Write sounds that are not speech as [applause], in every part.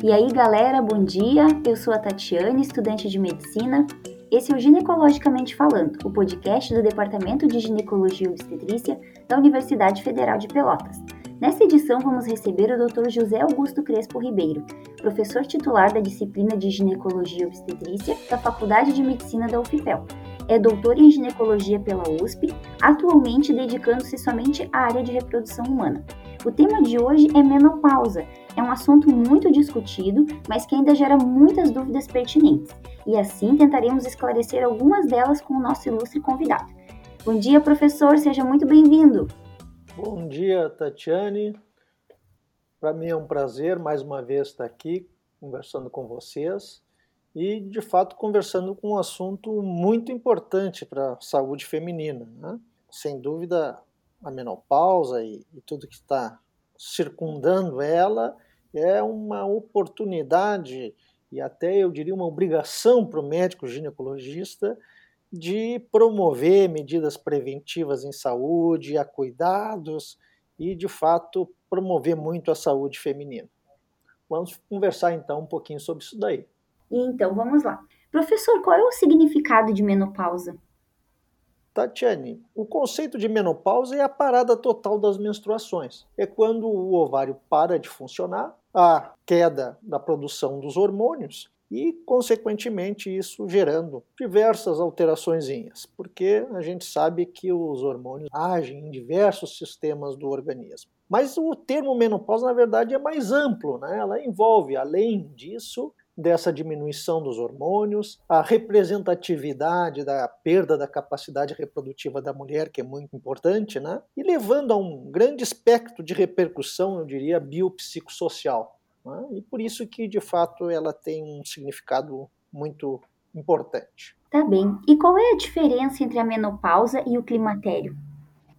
E aí, galera, bom dia. Eu sou a Tatiane, estudante de medicina. Esse é o Ginecologicamente Falando, o podcast do Departamento de Ginecologia e Obstetrícia da Universidade Federal de Pelotas. Nesta edição, vamos receber o Dr. José Augusto Crespo Ribeiro, professor titular da disciplina de Ginecologia e Obstetrícia da Faculdade de Medicina da UFPEL. É doutor em ginecologia pela USP, atualmente dedicando-se somente à área de reprodução humana. O tema de hoje é menopausa. É um assunto muito discutido, mas que ainda gera muitas dúvidas pertinentes. E assim tentaremos esclarecer algumas delas com o nosso ilustre convidado. Bom dia, professor, seja muito bem-vindo. Bom dia, Tatiane. Para mim é um prazer mais uma vez estar aqui conversando com vocês e, de fato, conversando com um assunto muito importante para a saúde feminina. Né? Sem dúvida, a menopausa e, e tudo que está circundando ela é uma oportunidade e até eu diria uma obrigação para o médico ginecologista de promover medidas preventivas em saúde, a cuidados e, de fato, promover muito a saúde feminina. Vamos conversar então um pouquinho sobre isso daí. Então, vamos lá. Professor, qual é o significado de menopausa? Tatiane, o conceito de menopausa é a parada total das menstruações. É quando o ovário para de funcionar, a queda da produção dos hormônios e, consequentemente, isso gerando diversas alterações, porque a gente sabe que os hormônios agem em diversos sistemas do organismo. Mas o termo menopausa, na verdade, é mais amplo, né? ela envolve, além disso, dessa diminuição dos hormônios, a representatividade da perda da capacidade reprodutiva da mulher, que é muito importante, né? e levando a um grande espectro de repercussão, eu diria, biopsicossocial. Né? E por isso que, de fato, ela tem um significado muito importante. Tá bem. E qual é a diferença entre a menopausa e o climatério?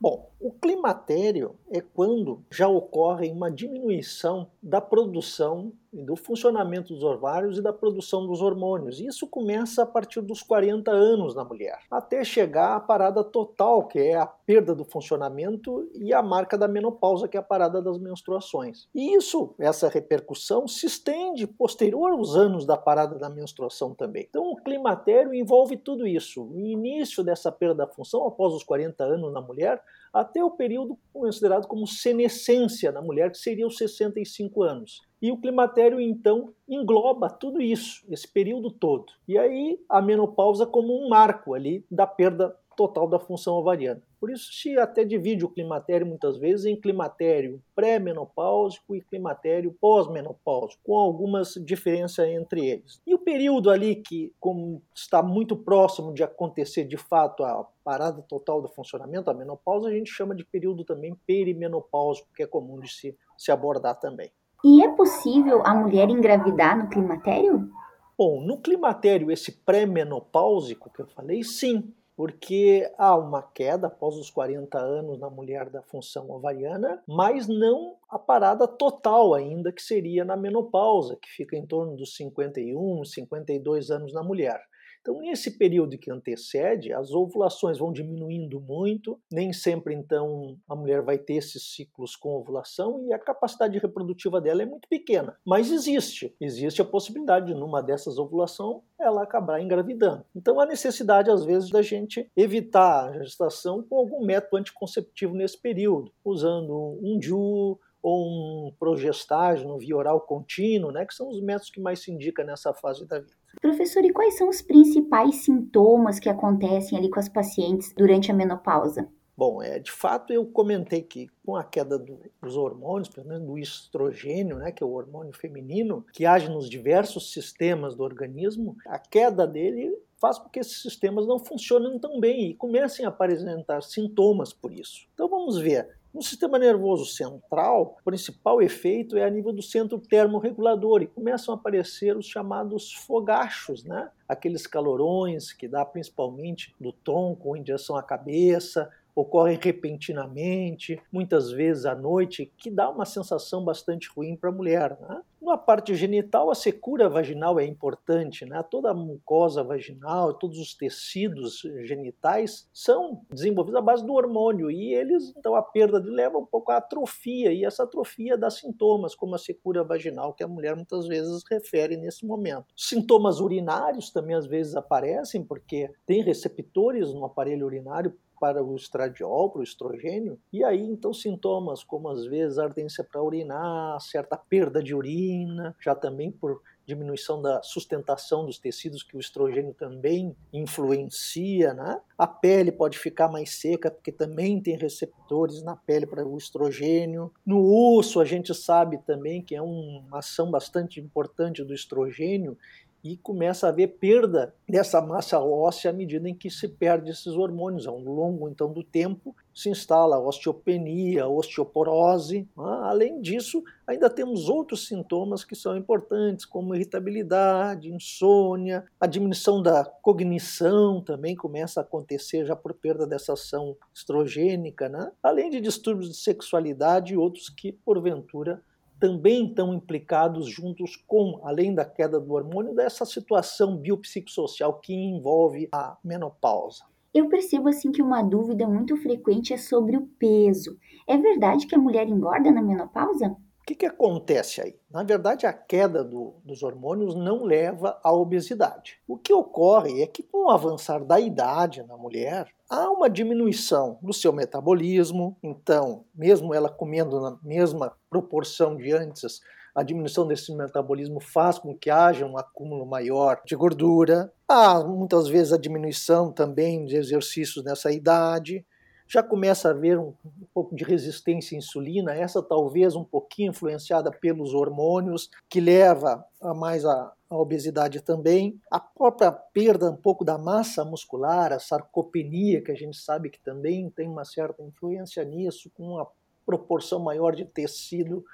Bom, o climatério é quando já ocorre uma diminuição da produção do funcionamento dos ovários e da produção dos hormônios. Isso começa a partir dos 40 anos na mulher, até chegar à parada total, que é a perda do funcionamento, e a marca da menopausa, que é a parada das menstruações. E isso, essa repercussão, se estende posterior aos anos da parada da menstruação também. Então, o climatério envolve tudo isso. O início dessa perda da função após os 40 anos na mulher, até o período considerado como senescência na mulher, que seria os 65 anos. E o climatério, então, engloba tudo isso, esse período todo. E aí a menopausa como um marco ali da perda total da função ovariana. Por isso se até divide o climatério muitas vezes em climatério pré-menopáusico e climatério pós-menopáusico, com algumas diferenças entre eles. E o período ali que, como está muito próximo de acontecer de fato a parada total do funcionamento, a menopausa, a gente chama de período também perimenopáusico, que é comum de se, se abordar também. E é possível a mulher engravidar no climatério? Bom, no climatério, esse pré-menopáusico que eu falei, sim, porque há uma queda após os 40 anos na mulher da função ovariana, mas não a parada total ainda, que seria na menopausa, que fica em torno dos 51, 52 anos na mulher. Então, nesse período que antecede, as ovulações vão diminuindo muito, nem sempre então a mulher vai ter esses ciclos com ovulação e a capacidade reprodutiva dela é muito pequena. Mas existe, existe a possibilidade de numa dessas ovulação ela acabar engravidando. Então há necessidade às vezes da gente evitar a gestação com algum método anticonceptivo nesse período, usando um DIU, ou um progestágeno via oral contínuo, né, que são os métodos que mais se indica nessa fase da vida. Professor, e quais são os principais sintomas que acontecem ali com as pacientes durante a menopausa? Bom, é, de fato eu comentei que com a queda do, dos hormônios, pelo menos do estrogênio, né, que é o hormônio feminino, que age nos diversos sistemas do organismo, a queda dele faz com que esses sistemas não funcionem tão bem e comecem a apresentar sintomas por isso. Então vamos ver. No sistema nervoso central, o principal efeito é a nível do centro termorregulador e começam a aparecer os chamados fogachos, né? aqueles calorões que dá principalmente do tronco em direção à cabeça, ocorrem repentinamente, muitas vezes à noite, que dá uma sensação bastante ruim para a mulher. Né? Na parte genital, a secura vaginal é importante, né? Toda a mucosa vaginal, todos os tecidos genitais são desenvolvidos à base do hormônio e eles, então, a perda de leva um pouco à atrofia e essa atrofia dá sintomas como a secura vaginal que a mulher muitas vezes refere nesse momento. Sintomas urinários também às vezes aparecem porque tem receptores no aparelho urinário para o estradiol, para o estrogênio, e aí então sintomas como às vezes ardência para urinar, certa perda de urina, já também por diminuição da sustentação dos tecidos que o estrogênio também influencia, né? A pele pode ficar mais seca porque também tem receptores na pele para o estrogênio. No osso a gente sabe também que é uma ação bastante importante do estrogênio e começa a haver perda dessa massa óssea à medida em que se perde esses hormônios. Ao longo então do tempo se instala osteopenia, osteoporose. Né? Além disso, ainda temos outros sintomas que são importantes, como irritabilidade, insônia, a diminuição da cognição também começa a acontecer já por perda dessa ação estrogênica, né? além de distúrbios de sexualidade e outros que porventura também estão implicados juntos com, além da queda do hormônio, dessa situação biopsicossocial que envolve a menopausa. Eu percebo assim que uma dúvida muito frequente é sobre o peso. É verdade que a mulher engorda na menopausa? Que, que acontece aí? Na verdade, a queda do, dos hormônios não leva à obesidade. O que ocorre é que, com o avançar da idade na mulher, há uma diminuição no seu metabolismo. Então, mesmo ela comendo na mesma proporção de antes, a diminuição desse metabolismo faz com que haja um acúmulo maior de gordura. Há muitas vezes a diminuição também de exercícios nessa idade já começa a haver um, um, pouco de resistência à insulina, essa talvez um pouquinho influenciada pelos hormônios, que leva a mais a, a obesidade também, a própria perda um pouco da massa muscular, a sarcopenia, que a gente sabe que também tem uma certa influência nisso, com uma proporção maior de tecido,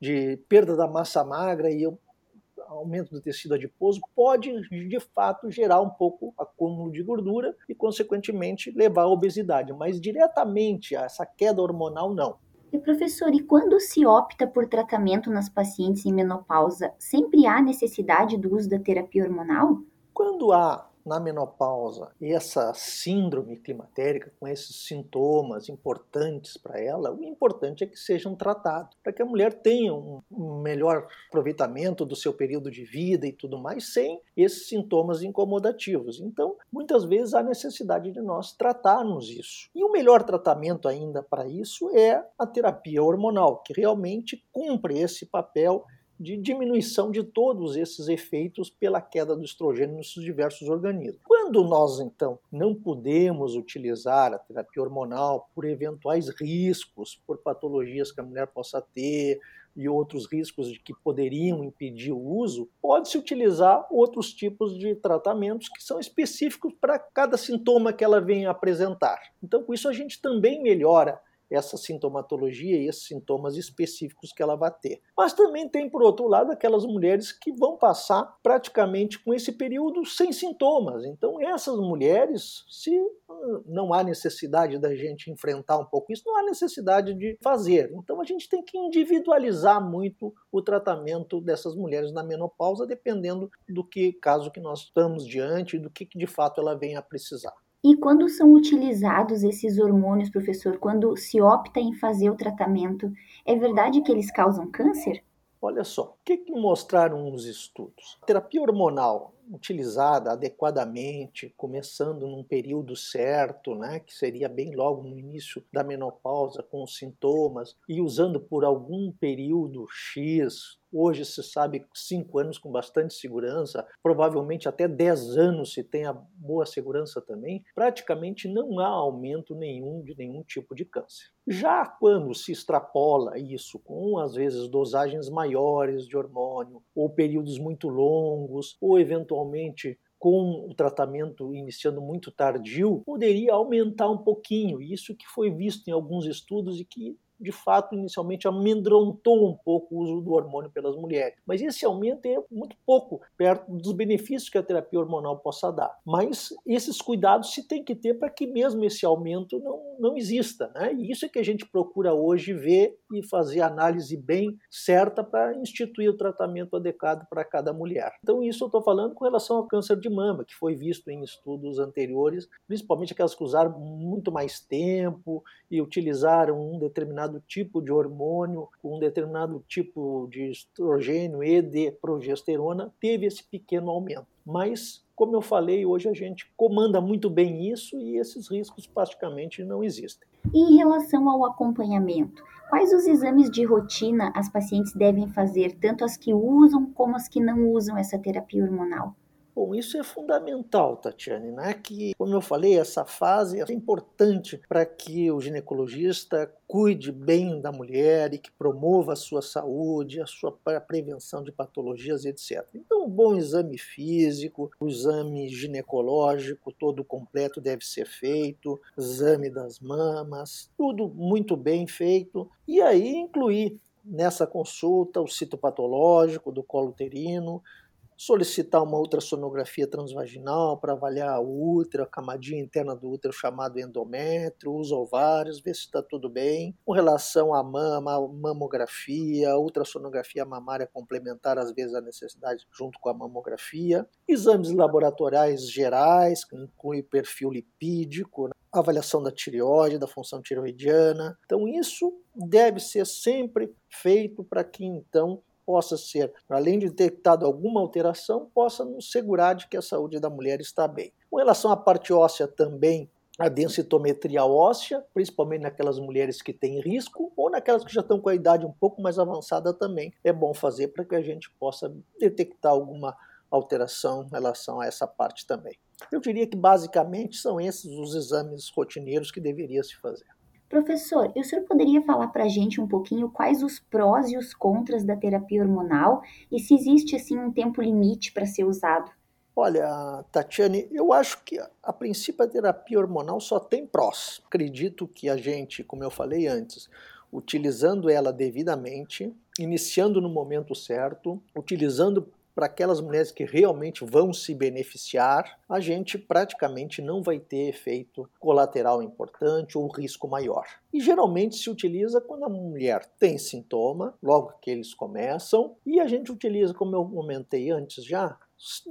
de perda da massa magra e aumento do tecido adiposo pode, de fato, gerar um pouco acúmulo de gordura e, consequentemente, levar à obesidade, mas diretamente a essa queda hormonal, não. E professor, e quando se opta por tratamento nas pacientes em menopausa, sempre há necessidade do uso da terapia hormonal? Quando há na menopausa essa síndrome climatérica com esses sintomas importantes para ela, o importante é que sejam tratados, para que a mulher tenha um melhor aproveitamento do seu período de vida e tudo mais, sem esses sintomas incomodativos. Então, muitas vezes há necessidade de nós tratarmos isso. E o melhor tratamento ainda para isso é a terapia hormonal, que realmente cumpre esse papel de diminuição de todos esses efeitos pela queda do estrogênio nos diversos organismos. Quando nós, então, não podemos utilizar a terapia hormonal por eventuais riscos, por patologias que a mulher possa ter, e outros riscos de que poderiam impedir o uso, pode-se utilizar outros tipos de tratamentos que são específicos para cada sintoma que ela vem apresentar. Então, com isso, a gente também melhora essa sintomatologia e esses sintomas específicos que ela vai ter. Mas também tem, por outro lado, aquelas mulheres que vão passar praticamente com esse período sem sintomas. Então, essas mulheres, se não há necessidade da gente enfrentar um pouco isso, não há necessidade de fazer. Então, a gente tem que individualizar muito o tratamento dessas mulheres na menopausa, dependendo do que caso que nós estamos diante e do que de fato ela venha a precisar. E quando são utilizados esses hormônios, professor, quando se opta em fazer o tratamento, é verdade que eles causam câncer? Olha só, o que, que mostraram os estudos? A terapia hormonal utilizada adequadamente, começando num período certo, né, que seria bem logo no início da menopausa, com os sintomas, e usando por algum período X, Hoje se sabe cinco anos com bastante segurança, provavelmente até 10 anos se tenha boa segurança também. Praticamente não há aumento nenhum de nenhum tipo de câncer. Já quando se extrapola isso com às vezes dosagens maiores de hormônio, ou períodos muito longos, ou eventualmente com o tratamento iniciando muito tardio, poderia aumentar um pouquinho. Isso que foi visto em alguns estudos e que de fato, inicialmente amedrontou um pouco o uso do hormônio pelas mulheres. Mas esse aumento é muito pouco perto dos benefícios que a terapia hormonal possa dar. Mas esses cuidados se tem que ter para que mesmo esse aumento não, não exista. Né? E isso é que a gente procura hoje ver e fazer análise bem certa para instituir o tratamento adequado para cada mulher. Então, isso eu estou falando com relação ao câncer de mama, que foi visto em estudos anteriores, principalmente aquelas que usaram muito mais tempo e utilizaram um determinado tipo de hormônio, um determinado tipo de estrogênio e de progesterona, teve esse pequeno aumento. Mas, como eu falei, hoje a gente comanda muito bem isso e esses riscos praticamente não existem. Em relação ao acompanhamento, quais os exames de rotina as pacientes devem fazer, tanto as que usam como as que não usam essa terapia hormonal? Bom, isso é fundamental, Tatiane, né? Que, como eu falei, essa fase é importante para que o ginecologista cuide bem da mulher e que promova a sua saúde, a sua prevenção de patologias, etc. Então, um bom exame físico, o exame ginecológico todo completo deve ser feito, exame das mamas, tudo muito bem feito, e aí incluir nessa consulta o citopatológico do colo uterino, solicitar uma ultrassonografia transvaginal para avaliar o útero, a camadinha interna do útero chamado endométrio, os ovários, ver se está tudo bem. Com relação à mama, mamografia, ultrassonografia mamária complementar, às vezes a necessidade junto com a mamografia. Exames laboratoriais gerais, que inclui perfil lipídico, né? avaliação da tireoide, da função tireoidiana. Então isso deve ser sempre feito para que então possa ser, além de detectado alguma alteração, possa nos segurar de que a saúde da mulher está bem. Com relação à parte óssea também, a densitometria óssea, principalmente naquelas mulheres que têm risco ou naquelas que já estão com a idade um pouco mais avançada também, é bom fazer para que a gente possa detectar alguma alteração em relação a essa parte também. Eu diria que basicamente são esses os exames rotineiros que deveria se fazer. Professor, e o senhor poderia falar para a gente um pouquinho quais os prós e os contras da terapia hormonal e se existe assim um tempo limite para ser usado? Olha, Tatiane, eu acho que a princípio a terapia hormonal só tem prós. Acredito que a gente, como eu falei antes, utilizando ela devidamente, iniciando no momento certo, utilizando para aquelas mulheres que realmente vão se beneficiar, a gente praticamente não vai ter efeito colateral importante ou risco maior. E geralmente se utiliza quando a mulher tem sintoma, logo que eles começam, e a gente utiliza, como eu comentei antes já,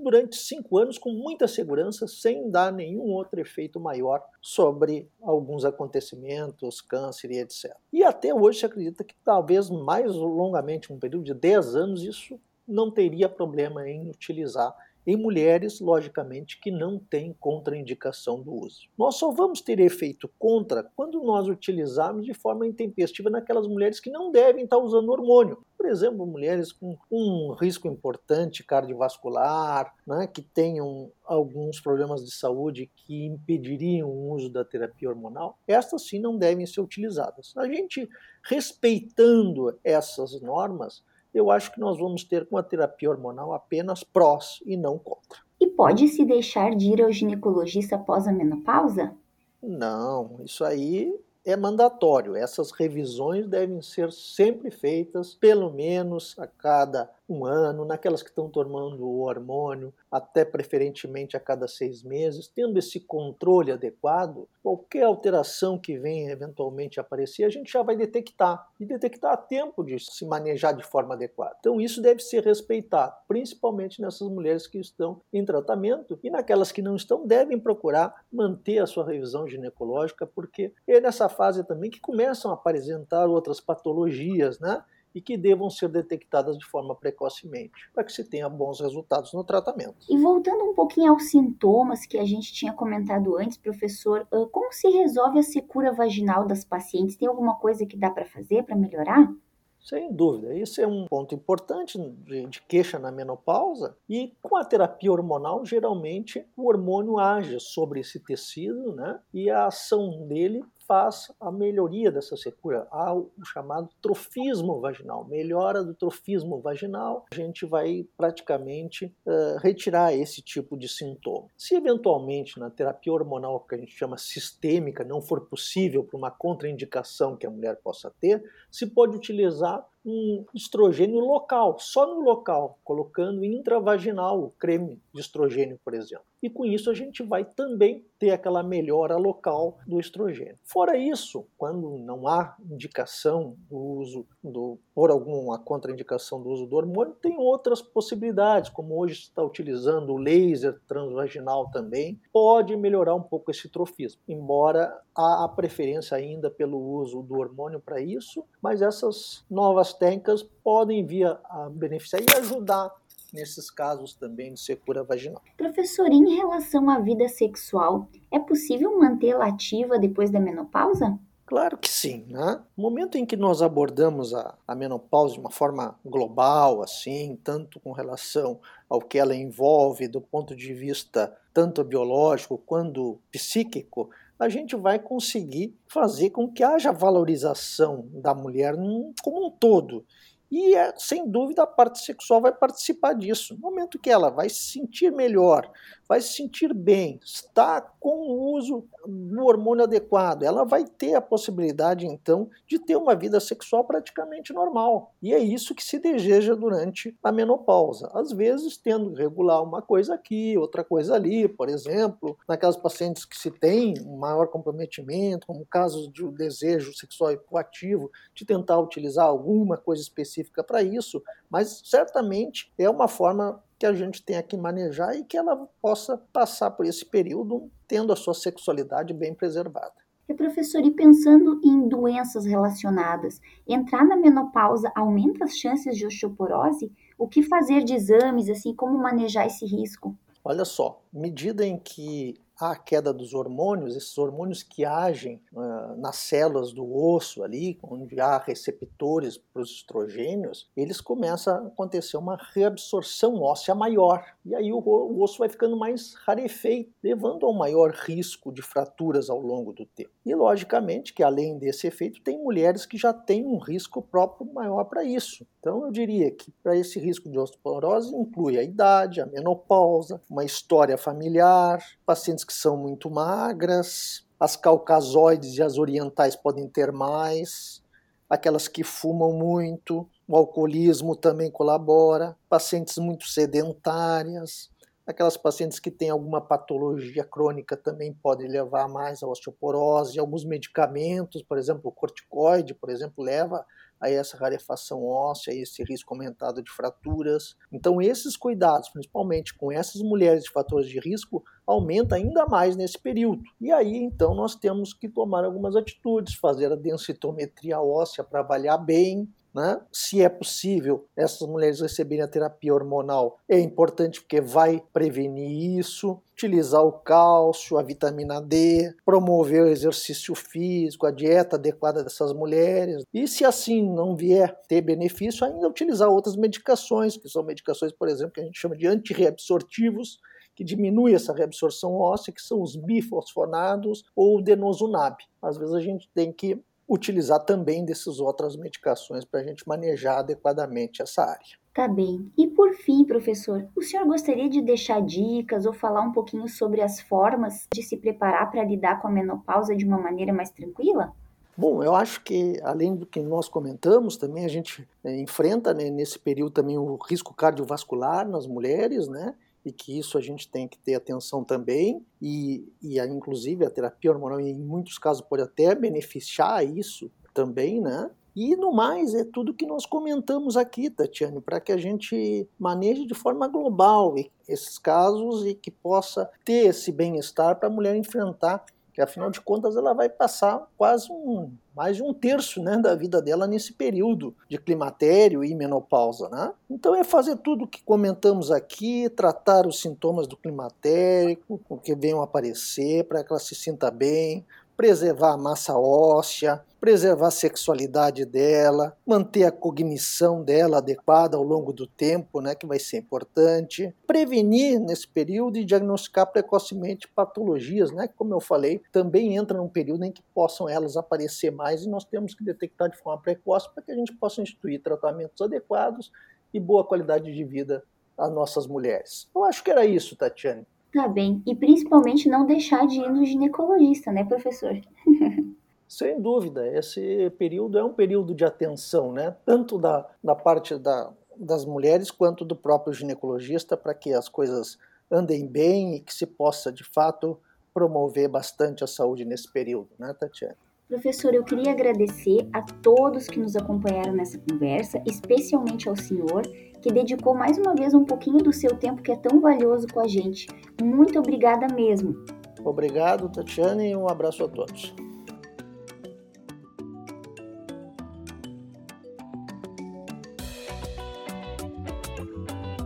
durante cinco anos com muita segurança, sem dar nenhum outro efeito maior sobre alguns acontecimentos, câncer e etc. E até hoje se acredita que talvez mais longamente, um período de 10 anos, isso não teria problema em utilizar em mulheres, logicamente, que não têm contraindicação do uso. Nós só vamos ter efeito contra quando nós utilizarmos de forma intempestiva naquelas mulheres que não devem estar usando hormônio. Por exemplo, mulheres com um risco importante cardiovascular, né, que tenham alguns problemas de saúde que impediriam o uso da terapia hormonal, estas sim não devem ser utilizadas. A gente, respeitando essas normas, eu acho que nós vamos ter com a terapia hormonal apenas prós e não contra. E pode se deixar de ir ao ginecologista após a menopausa? Não, isso aí é mandatório. Essas revisões devem ser sempre feitas, pelo menos a cada um ano, naquelas que estão tomando o hormônio, até preferentemente a cada seis meses, tendo esse controle adequado, qualquer alteração que venha eventualmente aparecer, a gente já vai detectar e detectar a tempo de se manejar de forma adequada. Então, isso deve ser respeitado, principalmente nessas mulheres que estão em tratamento e naquelas que não estão, devem procurar manter a sua revisão ginecológica, porque é nessa fase também que começam a apresentar outras patologias, né? E que devam ser detectadas de forma precocemente, para que se tenha bons resultados no tratamento. E voltando um pouquinho aos sintomas que a gente tinha comentado antes, professor, como se resolve a secura vaginal das pacientes? Tem alguma coisa que dá para fazer para melhorar? Sem dúvida, isso é um ponto importante de queixa na menopausa. E com a terapia hormonal, geralmente o hormônio age sobre esse tecido, né? E a ação dele faz a melhoria dessa secura. Há o chamado trofismo vaginal, melhora do trofismo vaginal. A gente vai praticamente uh, retirar esse tipo de sintoma. Se eventualmente na terapia hormonal que a gente chama sistêmica não for possível para uma contraindicação que a mulher possa ter, se pode utilizar um estrogênio local, só no local, colocando intravaginal o creme de estrogênio, por exemplo. E com isso a gente vai também ter aquela melhora local do estrogênio. Fora isso, quando não há indicação do uso do por alguma contraindicação do uso do hormônio, tem outras possibilidades, como hoje está utilizando o laser transvaginal também, pode melhorar um pouco esse trofismo, embora há a preferência ainda pelo uso do hormônio para isso, mas essas novas técnicas podem vir a beneficiar e ajudar nesses casos também de secura vaginal. Professor, em relação à vida sexual, é possível mantê-la ativa depois da menopausa? Claro que sim. Né? No momento em que nós abordamos a, a, menopausa de uma forma global, assim, tanto com relação ao que ela envolve do ponto de vista tanto biológico quanto psíquico, a gente vai conseguir fazer com que haja valorização da mulher como um todo. E, é, sem dúvida, a parte sexual vai participar disso. No momento que ela vai se sentir melhor, vai se sentir bem, está com o uso do hormônio adequado, ela vai ter a possibilidade, então, de ter uma vida sexual praticamente normal. E é isso que se deseja durante a menopausa. Às vezes, tendo que regular uma coisa aqui, outra coisa ali, por exemplo, naquelas pacientes que se tem um maior comprometimento, como casos de desejo sexual ativo, de tentar utilizar alguma coisa específica para isso, mas certamente é uma forma que a gente tenha que manejar e que ela possa passar por esse período tendo a sua sexualidade bem preservada. E professor, e pensando em doenças relacionadas, entrar na menopausa aumenta as chances de osteoporose? O que fazer de exames, assim, como manejar esse risco? Olha só, medida em que a queda dos hormônios, esses hormônios que agem uh, nas células do osso ali, onde há receptores para os estrogênios, eles começam a acontecer uma reabsorção óssea maior. E aí o, o osso vai ficando mais rarefeito, levando a um maior risco de fraturas ao longo do tempo. E logicamente que além desse efeito, tem mulheres que já têm um risco próprio maior para isso. Então eu diria que para esse risco de osteoporose inclui a idade, a menopausa, uma história familiar, pacientes que que são muito magras, as caucasoides e as orientais podem ter mais, aquelas que fumam muito, o alcoolismo também colabora, pacientes muito sedentárias, aquelas pacientes que têm alguma patologia crônica também podem levar mais à osteoporose, alguns medicamentos, por exemplo, o corticoide, por exemplo, leva a essa rarefação óssea, a esse risco aumentado de fraturas. Então, esses cuidados, principalmente com essas mulheres de fatores de risco, aumenta ainda mais nesse período. E aí, então, nós temos que tomar algumas atitudes, fazer a densitometria óssea para avaliar bem, né? Se é possível essas mulheres receberem a terapia hormonal, é importante porque vai prevenir isso. Utilizar o cálcio, a vitamina D, promover o exercício físico, a dieta adequada dessas mulheres. E se assim não vier ter benefício, ainda utilizar outras medicações, que são medicações, por exemplo, que a gente chama de antirreabsortivos, que diminui essa reabsorção óssea, que são os bifosfonados ou o denosumab. Às vezes a gente tem que utilizar também dessas outras medicações para a gente manejar adequadamente essa área. Tá bem. E por fim, professor, o senhor gostaria de deixar dicas ou falar um pouquinho sobre as formas de se preparar para lidar com a menopausa de uma maneira mais tranquila? Bom, eu acho que além do que nós comentamos, também a gente é, enfrenta né, nesse período também o risco cardiovascular nas mulheres, né? E que isso a gente tem que ter atenção também, e, e a, inclusive a terapia hormonal em muitos casos pode até beneficiar isso também, né? E no mais, é tudo que nós comentamos aqui, Tatiane, para que a gente maneje de forma global esses casos e que possa ter esse bem-estar para a mulher enfrentar que afinal de contas ela vai passar quase um, mais de um terço né, da vida dela nesse período de climatério e menopausa. Né? Então é fazer tudo o que comentamos aqui, tratar os sintomas do climatérico, o que venham aparecer, para que ela se sinta bem, preservar a massa óssea, preservar a sexualidade dela, manter a cognição dela adequada ao longo do tempo, né, que vai ser importante, prevenir nesse período e diagnosticar precocemente patologias, né, que, como eu falei, também entra num período em que possam elas aparecer mais e nós temos que detectar de forma precoce para que a gente possa instituir tratamentos adequados e boa qualidade de vida às nossas mulheres. Eu acho que era isso, Tatiane. Tá bem. E principalmente não deixar de ir no ginecologista, né, professor? [laughs] Sem dúvida, esse período é um período de atenção, né? Tanto da, da parte da, das mulheres quanto do próprio ginecologista, para que as coisas andem bem e que se possa, de fato, promover bastante a saúde nesse período, né, Tatiana? Professor, eu queria agradecer a todos que nos acompanharam nessa conversa, especialmente ao senhor, que dedicou mais uma vez um pouquinho do seu tempo que é tão valioso com a gente. Muito obrigada mesmo. Obrigado, Tatiane, e um abraço a todos.